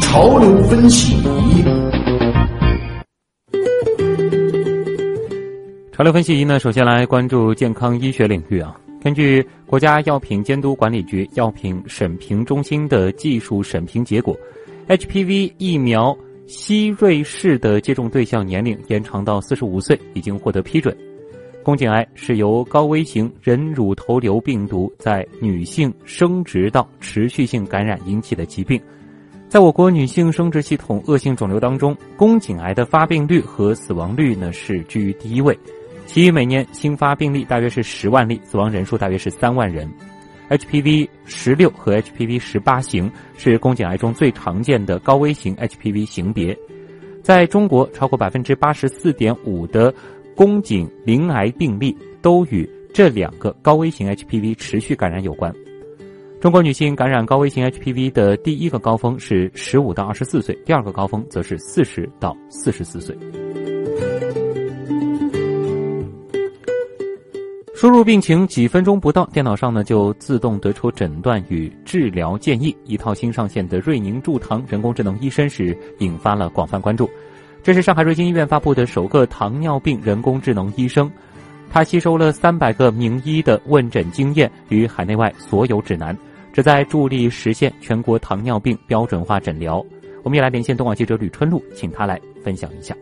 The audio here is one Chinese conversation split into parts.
潮流分析，潮流分析仪呢，首先来关注健康医学领域啊。根据国家药品监督管理局药品审评中心的技术审评结果，HPV 疫苗希瑞氏的接种对象年龄延长到四十五岁，已经获得批准。宫颈癌是由高危型人乳头瘤病毒在女性生殖道持续性感染引起的疾病。在我国女性生殖系统恶性肿瘤当中，宫颈癌的发病率和死亡率呢是居于第一位，其余每年新发病例大约是十万例，死亡人数大约是三万人。HPV 十六和 HPV 十八型是宫颈癌中最常见的高危型 HPV 型别，在中国超过百分之八十四点五的宫颈鳞癌病例都与这两个高危型 HPV 持续感染有关。中国女性感染高危型 HPV 的第一个高峰是十五到二十四岁，第二个高峰则是四十到四十四岁。输入病情几分钟不到，电脑上呢就自动得出诊断与治疗建议。一套新上线的瑞宁助堂人工智能医生时，引发了广泛关注。这是上海瑞金医院发布的首个糖尿病人工智能医生。他吸收了三百个名医的问诊经验与海内外所有指南。旨在助力实现全国糖尿病标准化诊疗。我们也来连线东莞记者吕春露，请他来分享一下。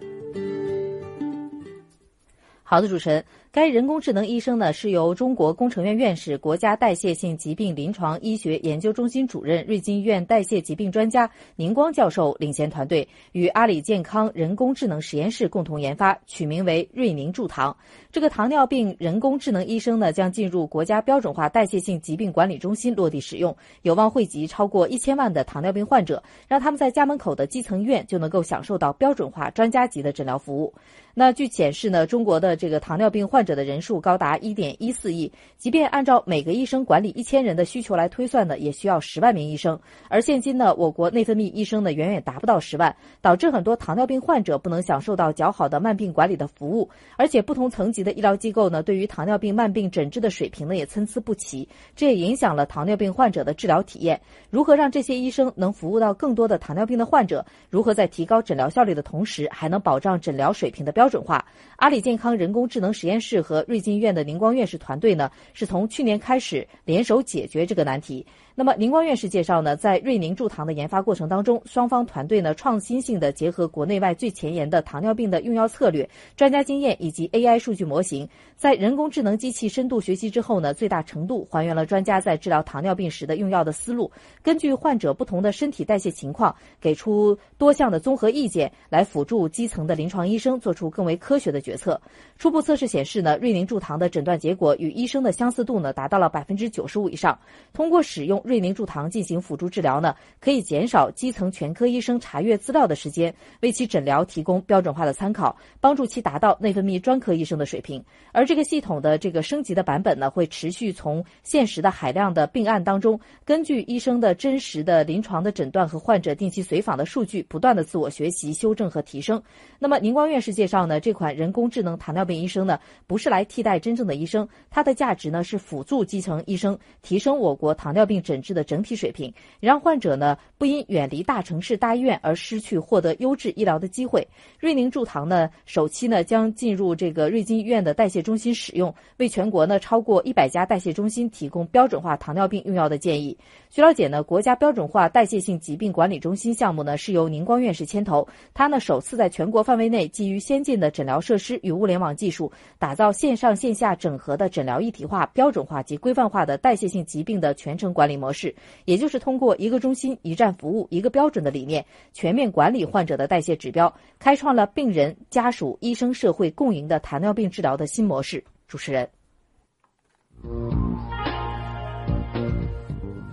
好的，主持人。该人工智能医生呢，是由中国工程院院士、国家代谢性疾病临床医学研究中心主任、瑞金医院代谢疾病专家宁光教授领衔团队与阿里健康人工智能实验室共同研发，取名为“瑞宁助糖”。这个糖尿病人工智能医生呢，将进入国家标准化代谢性疾病管理中心落地使用，有望惠及超过一千万的糖尿病患者，让他们在家门口的基层医院就能够享受到标准化专家级的诊疗服务。那据显示呢，中国的这个糖尿病患者的人数高达一点一四亿，即便按照每个医生管理一千人的需求来推算呢，也需要十万名医生。而现今呢，我国内分泌医生呢远远达不到十万，导致很多糖尿病患者不能享受到较好的慢病管理的服务。而且不同层级的医疗机构呢，对于糖尿病慢病诊治的水平呢也参差不齐，这也影响了糖尿病患者的治疗体验。如何让这些医生能服务到更多的糖尿病的患者？如何在提高诊疗效率的同时，还能保障诊疗水平的标标准化？阿里健康人工智能实验室和瑞金医院的宁光院士团队呢，是从去年开始联手解决这个难题。那么，宁光院士介绍呢，在瑞宁助糖的研发过程当中，双方团队呢创新性的结合国内外最前沿的糖尿病的用药策略、专家经验以及 AI 数据模型，在人工智能机器深度学习之后呢，最大程度还原了专家在治疗糖尿病时的用药的思路，根据患者不同的身体代谢情况，给出多项的综合意见，来辅助基层的临床医生做出更为科学的决策。初步测试显示呢，瑞宁助糖的诊断结果与医生的相似度呢达到了百分之九十五以上。通过使用瑞宁助糖进行辅助治疗呢，可以减少基层全科医生查阅资料的时间，为其诊疗提供标准化的参考，帮助其达到内分泌专科医生的水平。而这个系统的这个升级的版本呢，会持续从现实的海量的病案当中，根据医生的真实的临床的诊断和患者定期随访的数据，不断的自我学习、修正和提升。那么，宁光院士介绍呢，这款人工智能糖尿病医生呢，不是来替代真正的医生，它的价值呢是辅助基层医生提升我国糖尿病诊治的整。体水平，让患者呢不因远离大城市大医院而失去获得优质医疗的机会。瑞宁助糖呢，首期呢将进入这个瑞金医院的代谢中心使用，为全国呢超过一百家代谢中心提供标准化糖尿病用药的建议。据了解呢，国家标准化代谢性疾病管理中心项目呢是由宁光院士牵头，他呢首次在全国范围内基于先进的诊疗设施与物联网技术，打造线上线下整合的诊疗一体化、标准化及规范化的代谢性疾病的全程管理模式。也就是通过一个中心、一站服务、一个标准的理念，全面管理患者的代谢指标，开创了病人、家属、医生、社会共赢的糖尿病治疗的新模式。主持人，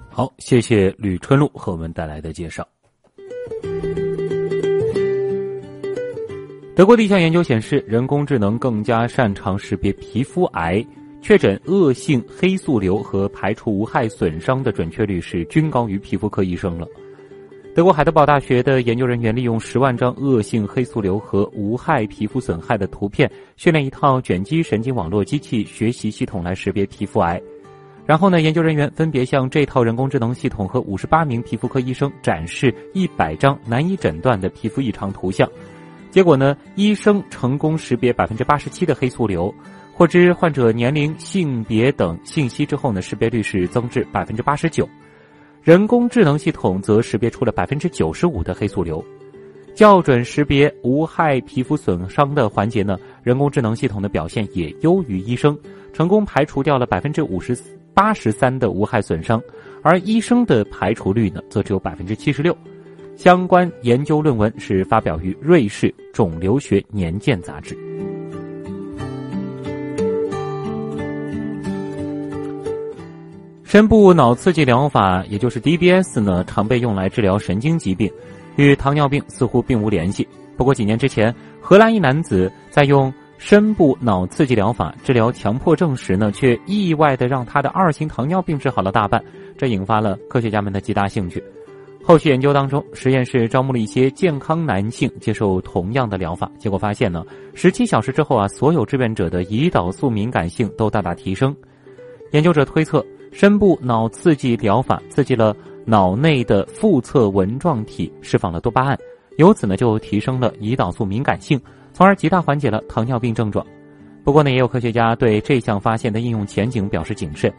好，谢谢吕春露和我们带来的介绍。德国的一项研究显示，人工智能更加擅长识别皮肤癌。确诊恶性黑素瘤和排除无害损伤的准确率是均高于皮肤科医生了。德国海德堡大学的研究人员利用十万张恶性黑素瘤和无害皮肤损害的图片，训练一套卷积神经网络机器学习系统来识别皮肤癌。然后呢，研究人员分别向这套人工智能系统和五十八名皮肤科医生展示一百张难以诊断的皮肤异常图像。结果呢，医生成功识别百分之八十七的黑素瘤，获知患者年龄、性别等信息之后呢，识别率是增至百分之八十九。人工智能系统则识别出了百分之九十五的黑素瘤，校准识别无害皮肤损伤的环节呢，人工智能系统的表现也优于医生，成功排除掉了百分之五十八十三的无害损伤，而医生的排除率呢，则只有百分之七十六。相关研究论文是发表于瑞士肿瘤学年鉴杂志。深部脑刺激疗法，也就是 DBS 呢，常被用来治疗神经疾病，与糖尿病似乎并无联系。不过几年之前，荷兰一男子在用深部脑刺激疗法治疗强迫症时呢，却意外的让他的二型糖尿病治好了大半，这引发了科学家们的极大兴趣。后续研究当中，实验室招募了一些健康男性接受同样的疗法，结果发现呢，十七小时之后啊，所有志愿者的胰岛素敏感性都大大提升。研究者推测。深部脑刺激疗法刺激了脑内的腹侧纹状体，释放了多巴胺，由此呢就提升了胰岛素敏感性，从而极大缓解了糖尿病症状。不过呢，也有科学家对这项发现的应用前景表示谨慎，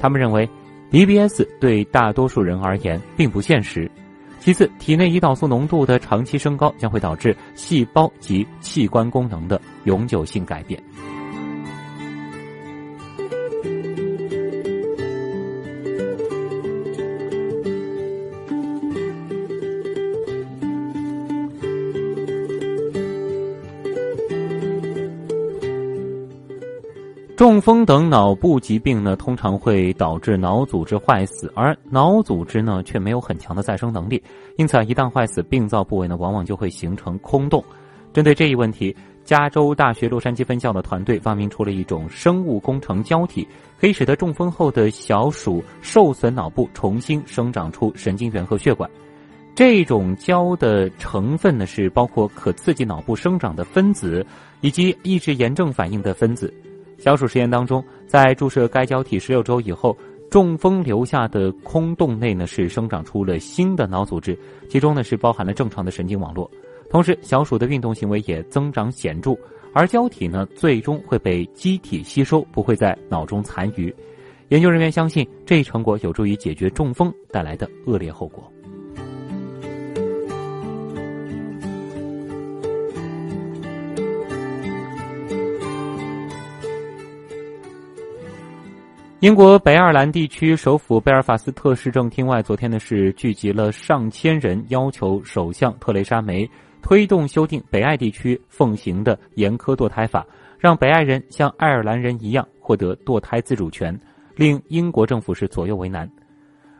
他们认为，DBS 对大多数人而言并不现实。其次，体内胰岛素浓度的长期升高将会导致细胞及器官功能的永久性改变。中风等脑部疾病呢，通常会导致脑组织坏死，而脑组织呢却没有很强的再生能力，因此啊，一旦坏死，病灶部位呢往往就会形成空洞。针对这一问题，加州大学洛杉矶分校的团队发明出了一种生物工程胶体，可以使得中风后的小鼠受损脑部重新生长出神经元和血管。这种胶的成分呢是包括可刺激脑部生长的分子，以及抑制炎症反应的分子。小鼠实验当中，在注射该胶体十六周以后，中风留下的空洞内呢是生长出了新的脑组织，其中呢是包含了正常的神经网络，同时小鼠的运动行为也增长显著，而胶体呢最终会被机体吸收，不会在脑中残余。研究人员相信，这一成果有助于解决中风带来的恶劣后果。英国北爱尔兰地区首府贝尔法斯特市政厅外，昨天呢是聚集了上千人，要求首相特蕾莎梅推动修订北爱地区奉行的严苛堕胎法，让北爱人像爱尔兰人一样获得堕胎自主权，令英国政府是左右为难。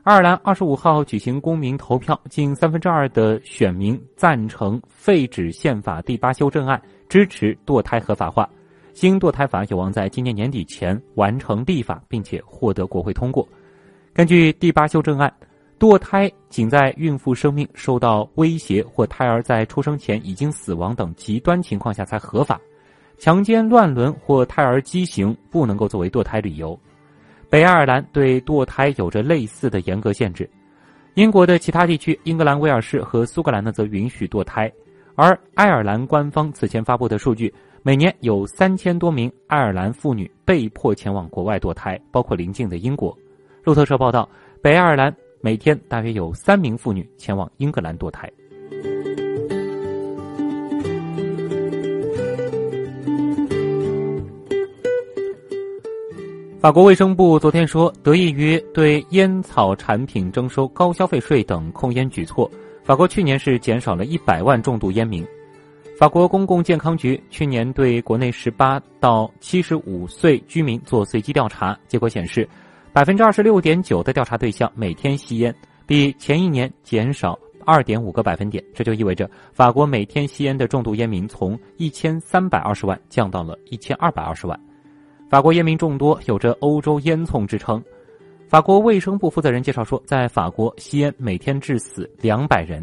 爱尔兰二十五号举行公民投票，近三分之二的选民赞成废止宪法第八修正案，支持堕胎合法化。新堕胎法有望在今年年底前完成立法，并且获得国会通过。根据第八修正案，堕胎仅在孕妇生命受到威胁或胎儿在出生前已经死亡等极端情况下才合法。强奸、乱伦或胎儿畸形不能够作为堕胎理由。北爱尔兰对堕胎有着类似的严格限制。英国的其他地区，英格兰、威尔士和苏格兰呢，则允许堕胎。而爱尔兰官方此前发布的数据。每年有三千多名爱尔兰妇女被迫前往国外堕胎，包括邻近的英国。路透社报道，北爱尔兰每天大约有三名妇女前往英格兰堕胎。法国卫生部昨天说，得益于对烟草产品征收高消费税等控烟举措，法国去年是减少了一百万重度烟民。法国公共健康局去年对国内十八到七十五岁居民做随机调查，结果显示，百分之二十六点九的调查对象每天吸烟，比前一年减少二点五个百分点。这就意味着，法国每天吸烟的重度烟民从一千三百二十万降到了一千二百二十万。法国烟民众多，有着“欧洲烟囱”之称。法国卫生部负责人介绍说，在法国吸烟每天致死两百人。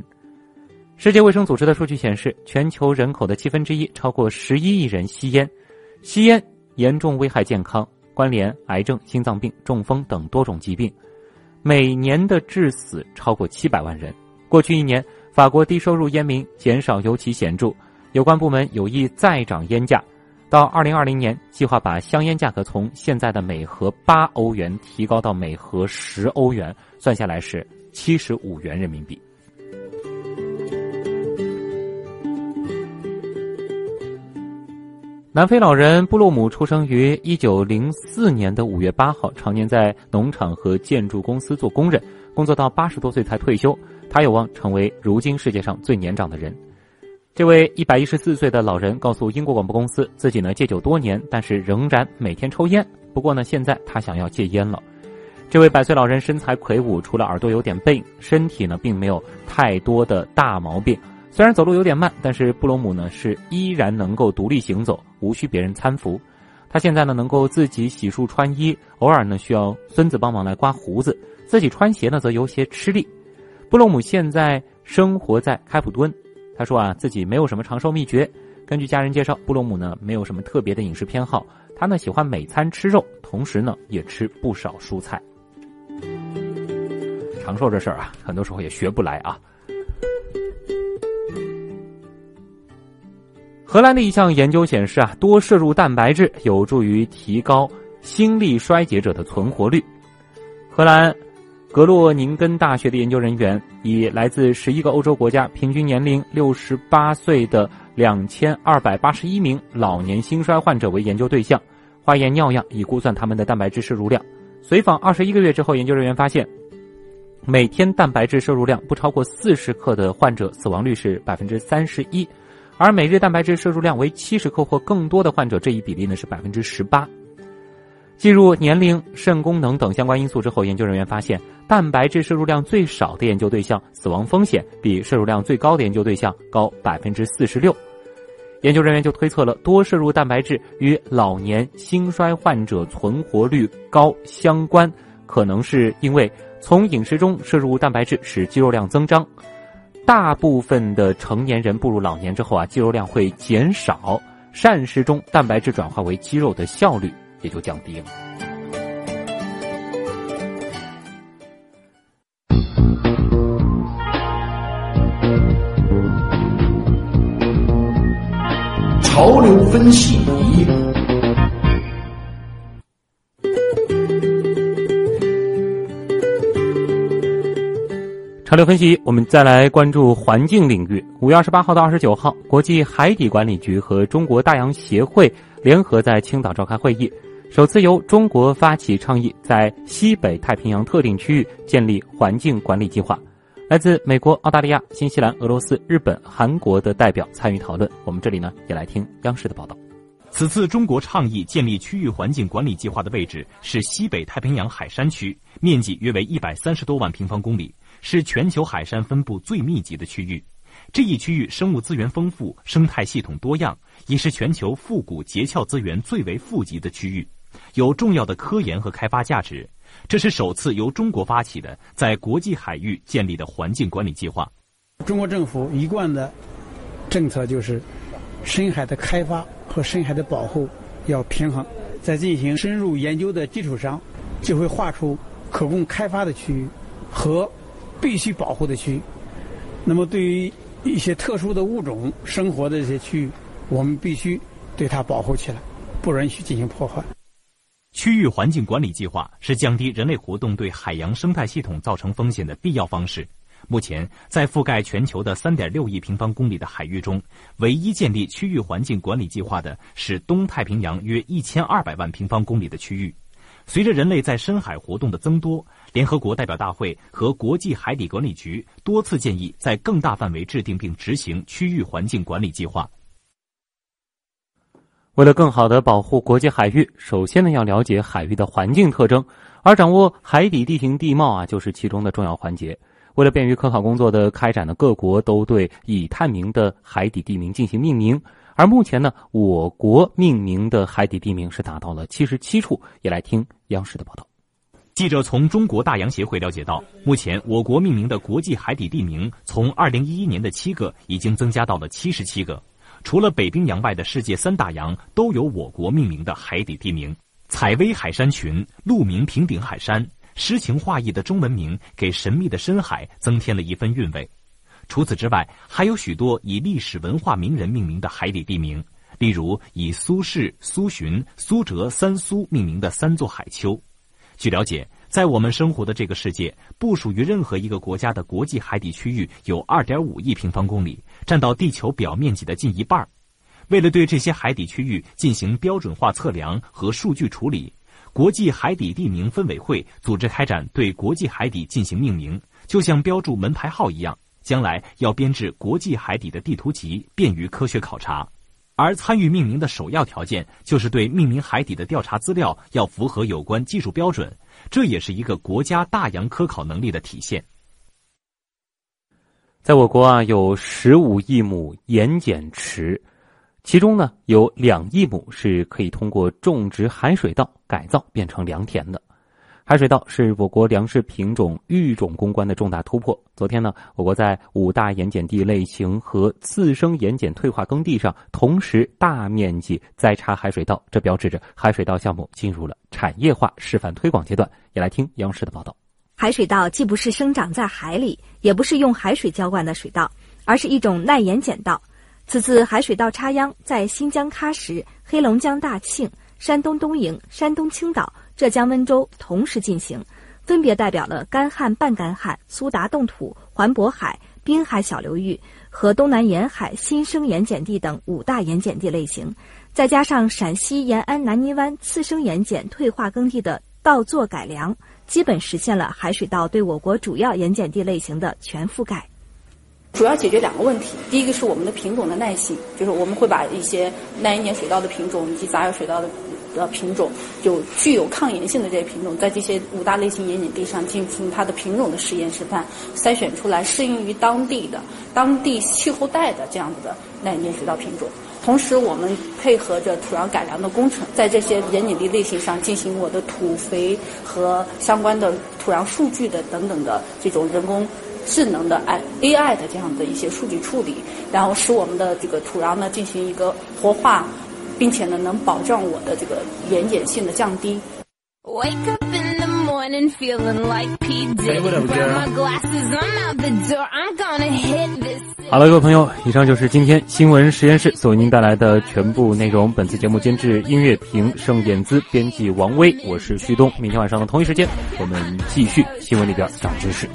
世界卫生组织的数据显示，全球人口的七分之一，超过十一亿人吸烟。吸烟严重危害健康，关联癌症、心脏病、中风等多种疾病，每年的致死超过七百万人。过去一年，法国低收入烟民减少尤其显著，有关部门有意再涨烟价，到二零二零年，计划把香烟价格从现在的每盒八欧元提高到每盒十欧元，算下来是七十五元人民币。南非老人布洛姆出生于一九零四年的五月八号，常年在农场和建筑公司做工人，工作到八十多岁才退休。他有望成为如今世界上最年长的人。这位一百一十四岁的老人告诉英国广播公司，自己呢戒酒多年，但是仍然每天抽烟。不过呢，现在他想要戒烟了。这位百岁老人身材魁梧，除了耳朵有点背，身体呢并没有太多的大毛病。虽然走路有点慢，但是布罗姆呢是依然能够独立行走，无需别人搀扶。他现在呢能够自己洗漱穿衣，偶尔呢需要孙子帮忙来刮胡子，自己穿鞋呢则有些吃力。布罗姆现在生活在开普敦，他说啊自己没有什么长寿秘诀。根据家人介绍，布罗姆呢没有什么特别的饮食偏好，他呢喜欢每餐吃肉，同时呢也吃不少蔬菜。长寿这事儿啊，很多时候也学不来啊。荷兰的一项研究显示啊，多摄入蛋白质有助于提高心力衰竭者的存活率。荷兰格洛宁根大学的研究人员以来自十一个欧洲国家、平均年龄六十八岁的两千二百八十一名老年心衰患者为研究对象，化验尿样以估算他们的蛋白质摄入量。随访二十一个月之后，研究人员发现，每天蛋白质摄入量不超过四十克的患者死亡率是百分之三十一。而每日蛋白质摄入量为七十克或更多的患者，这一比例呢是百分之十八。计入年龄、肾功能等相关因素之后，研究人员发现，蛋白质摄入量最少的研究对象死亡风险比摄入量最高的研究对象高百分之四十六。研究人员就推测了多摄入蛋白质与老年心衰患者存活率高相关，可能是因为从饮食中摄入蛋白质使肌肉量增长。大部分的成年人步入老年之后啊，肌肉量会减少，膳食中蛋白质转化为肌肉的效率也就降低了。潮流分析。潮流分析，我们再来关注环境领域。五月二十八号到二十九号，国际海底管理局和中国大洋协会联合在青岛召开会议，首次由中国发起倡议，在西北太平洋特定区域建立环境管理计划。来自美国、澳大利亚、新西兰、俄罗斯、日本、韩国的代表参与讨论。我们这里呢，也来听央视的报道。此次中国倡议建立区域环境管理计划的位置是西北太平洋海山区，面积约为一百三十多万平方公里。是全球海山分布最密集的区域，这一区域生物资源丰富，生态系统多样，也是全球富古结壳资源最为富集的区域，有重要的科研和开发价值。这是首次由中国发起的在国际海域建立的环境管理计划。中国政府一贯的政策就是，深海的开发和深海的保护要平衡，在进行深入研究的基础上，就会划出可供开发的区域和。必须保护的区域，那么对于一些特殊的物种生活的这些区域，我们必须对它保护起来，不允许进行破坏。区域环境管理计划是降低人类活动对海洋生态系统造成风险的必要方式。目前，在覆盖全球的3.6亿平方公里的海域中，唯一建立区域环境管理计划的是东太平洋约1200万平方公里的区域。随着人类在深海活动的增多，联合国代表大会和国际海底管理局多次建议在更大范围制定并执行区域环境管理计划。为了更好的保护国际海域，首先呢要了解海域的环境特征，而掌握海底地形地貌啊就是其中的重要环节。为了便于科考工作的开展呢，各国都对已探明的海底地名进行命名。而目前呢，我国命名的海底地名是达到了七十七处。也来听央视的报道。记者从中国大洋协会了解到，目前我国命名的国际海底地名从2011年的七个已经增加到了七十七个。除了北冰洋外的世界三大洋都有我国命名的海底地名，采薇海山群、鹿鸣平顶海山，诗情画意的中文名给神秘的深海增添了一份韵味。除此之外，还有许多以历史文化名人命名的海底地名，例如以苏轼、苏洵、苏辙三苏命名的三座海丘。据了解，在我们生活的这个世界，不属于任何一个国家的国际海底区域有2.5亿平方公里，占到地球表面积的近一半。为了对这些海底区域进行标准化测量和数据处理，国际海底地名分委会组织开展对国际海底进行命名，就像标注门牌号一样，将来要编制国际海底的地图集，便于科学考察。而参与命名的首要条件，就是对命名海底的调查资料要符合有关技术标准，这也是一个国家大洋科考能力的体现。在我国啊，有十五亿亩盐碱池，其中呢有两亿亩是可以通过种植海水稻改造变成良田的。海水稻是我国粮食品种育种攻关的重大突破。昨天呢，我国在五大盐碱地类型和次生盐碱退化耕地上同时大面积栽插海水稻，这标志着海水稻项目进入了产业化示范推广阶段。也来听央视的报道。海水稻既不是生长在海里，也不是用海水浇灌的水稻，而是一种耐盐碱稻。此次海水稻插秧在新疆喀什、黑龙江大庆、山东东营、山东青岛。浙江温州同时进行，分别代表了干旱、半干旱、苏达冻土、环渤海、滨海小流域和东南沿海新生盐碱地等五大盐碱地类型，再加上陕西延安南泥湾次生盐碱退化耕地的稻作改良，基本实现了海水稻对我国主要盐碱地类型的全覆盖。主要解决两个问题，第一个是我们的品种的耐性，就是我们会把一些耐盐碱水稻的品种以及杂交水稻的。的品种有具有抗盐性的这些品种，在这些五大类型盐碱地上进行它的品种的试验示范，筛选出来适应于当地的、当地气候带的这样子的耐盐水稻品种。同时，我们配合着土壤改良的工程，在这些盐碱地类型上进行我的土肥和相关的土壤数据的等等的这种人工智能的 I A I 的这样的一些数据处理，然后使我们的这个土壤呢进行一个活化。并且呢，能保障我的这个盐碱性的降低。好了，各位朋友，以上就是今天新闻实验室所为您带来的全部内容。本次节目监制音乐评盛典姿，编辑王威，我是旭东。明天晚上的同一时间，我们继续新闻里边长知识。